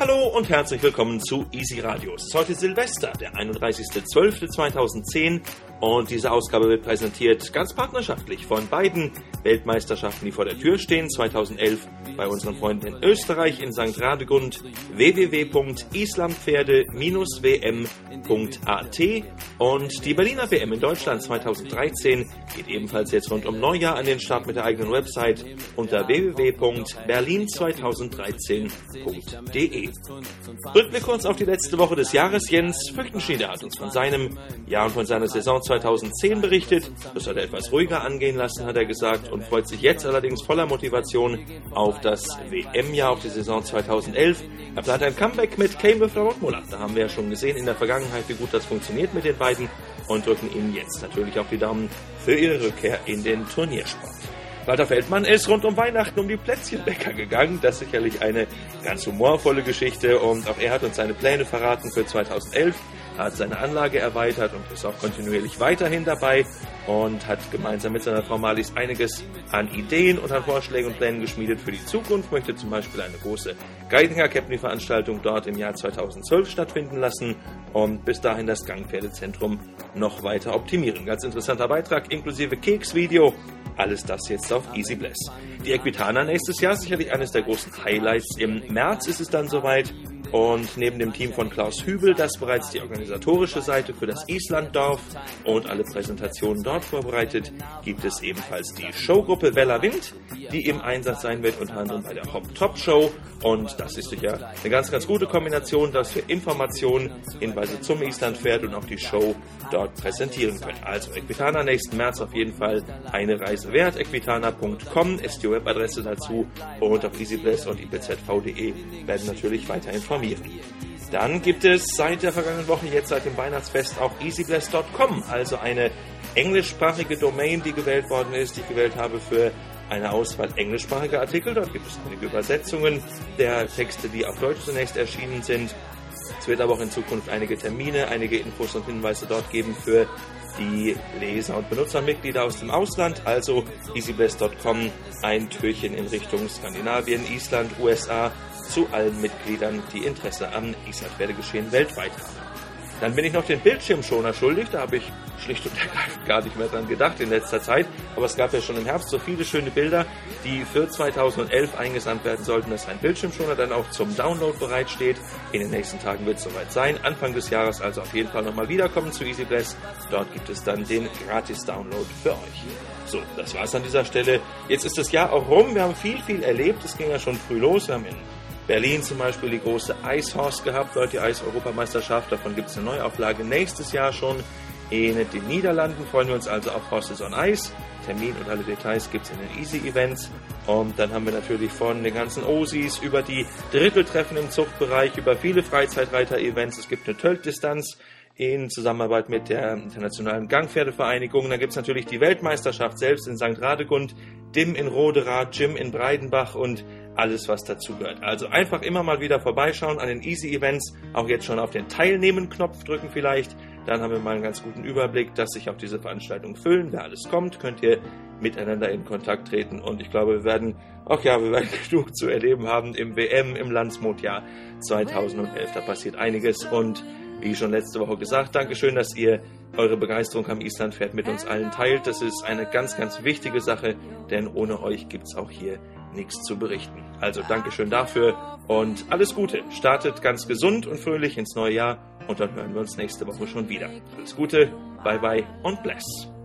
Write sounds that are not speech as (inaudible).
Hallo und herzlich willkommen zu Easy Radios. Heute Silvester, der 31.12.2010 und diese Ausgabe wird präsentiert ganz partnerschaftlich von beiden Weltmeisterschaften, die vor der Tür stehen. 2011 bei unseren Freunden in Österreich in St. Radegund www.islandpferde-wm.at und die Berliner WM in Deutschland 2013 geht ebenfalls jetzt rund um Neujahr an den Start mit der eigenen Website unter www.berlin2013.de. Rücken kurz auf die letzte Woche des Jahres. Jens Fürchtenschnieder hat uns von seinem Jahr und von seiner Saison 2010 berichtet. Das hat er etwas ruhiger angehen lassen, hat er gesagt, und freut sich jetzt allerdings voller Motivation auf das WM-Jahr, auf die Saison 2011. Er plant ein Comeback mit Kame Rottmuller. Da haben wir ja schon gesehen in der Vergangenheit, wie gut das funktioniert mit den beiden und drücken ihnen jetzt natürlich auch die Daumen für ihre Rückkehr in den Turniersport. Walter Feldmann ist rund um Weihnachten um die Plätzchenbäcker gegangen. Das ist sicherlich eine ganz humorvolle Geschichte und auch er hat uns seine Pläne verraten für 2011 hat seine Anlage erweitert und ist auch kontinuierlich weiterhin dabei und hat gemeinsam mit seiner Frau Malis einiges an Ideen und an Vorschlägen und Plänen geschmiedet für die Zukunft, möchte zum Beispiel eine große Geidinger Capney Veranstaltung dort im Jahr 2012 stattfinden lassen und bis dahin das Gangpferdezentrum noch weiter optimieren. Ganz interessanter Beitrag inklusive Keksvideo. Alles das jetzt auf Easy Bless. Die Equitana nächstes Jahr sicherlich eines der großen Highlights. Im März ist es dann soweit. Und neben dem Team von Klaus Hübel, das bereits die organisatorische Seite für das Islanddorf und alle Präsentationen dort vorbereitet, gibt es ebenfalls die Showgruppe Bella Wind, die im Einsatz sein wird, unter anderem bei der Hop Top Show. Und das ist sicher eine ganz, ganz gute Kombination, dass wir Informationen, Hinweise zum Islandpferd und auch die Show dort präsentieren können. Also Equitana nächsten März auf jeden Fall eine Reise wert. Equitana.com ist die Webadresse dazu und auf easybless und ipzv.de werden natürlich weiter informieren. Dann gibt es seit der vergangenen Woche, jetzt seit dem Weihnachtsfest, auch easybless.com, also eine englischsprachige Domain, die gewählt worden ist, die ich gewählt habe für eine Auswahl englischsprachiger Artikel. Dort gibt es einige Übersetzungen der Texte, die auf Deutsch zunächst erschienen sind. Es wird aber auch in Zukunft einige Termine, einige Infos und Hinweise dort geben für die Leser und Benutzermitglieder aus dem Ausland, also easybest.com, ein Türchen in Richtung Skandinavien, Island, USA zu allen Mitgliedern, die Interesse am Island-Werdegeschehen weltweit haben. Dann bin ich noch den Bildschirmschoner schuldig. Da habe ich schlicht und ergreifend gar nicht mehr dran gedacht in letzter Zeit. Aber es gab ja schon im Herbst so viele schöne Bilder, die für 2011 eingesandt werden sollten, dass ein Bildschirmschoner dann auch zum Download bereitsteht. In den nächsten Tagen wird es soweit sein. Anfang des Jahres also auf jeden Fall nochmal wiederkommen zu EasyBless. Dort gibt es dann den Gratis-Download für euch. So, das war's an dieser Stelle. Jetzt ist das Jahr auch rum. Wir haben viel, viel erlebt. Es ging ja schon früh los. Wir haben in Berlin zum Beispiel die große Eishorse gehabt, dort die Eis-Europameisterschaft. Davon gibt es eine Neuauflage nächstes Jahr schon. In den Niederlanden freuen wir uns also auf Horses on Ice. Termin und alle Details gibt es in den Easy Events. Und dann haben wir natürlich von den ganzen Osis über die Dritteltreffen im Zuchtbereich, über viele Freizeitreiter-Events. Es gibt eine Töltdistanz in Zusammenarbeit mit der Internationalen Gangpferdevereinigung. Dann gibt es natürlich die Weltmeisterschaft selbst in St. Radegund, DIM in Roderath, Jim in Breidenbach und alles, was dazugehört. Also einfach immer mal wieder vorbeischauen an den Easy Events, auch jetzt schon auf den Teilnehmen-Knopf drücken vielleicht. Dann haben wir mal einen ganz guten Überblick, dass sich auch diese Veranstaltungen füllen. Wer alles kommt, könnt ihr miteinander in Kontakt treten. Und ich glaube, wir werden, ach ja, wir werden (laughs) genug zu erleben haben im WM, im Landsmodjahr 2011. Da passiert einiges. Und wie schon letzte Woche gesagt, Dankeschön, dass ihr eure Begeisterung am Islandpferd mit uns allen teilt. Das ist eine ganz, ganz wichtige Sache, denn ohne euch gibt es auch hier nichts zu berichten. Also Dankeschön dafür und alles Gute. Startet ganz gesund und fröhlich ins neue Jahr und dann hören wir uns nächste Woche schon wieder. Alles Gute, bye bye und bless.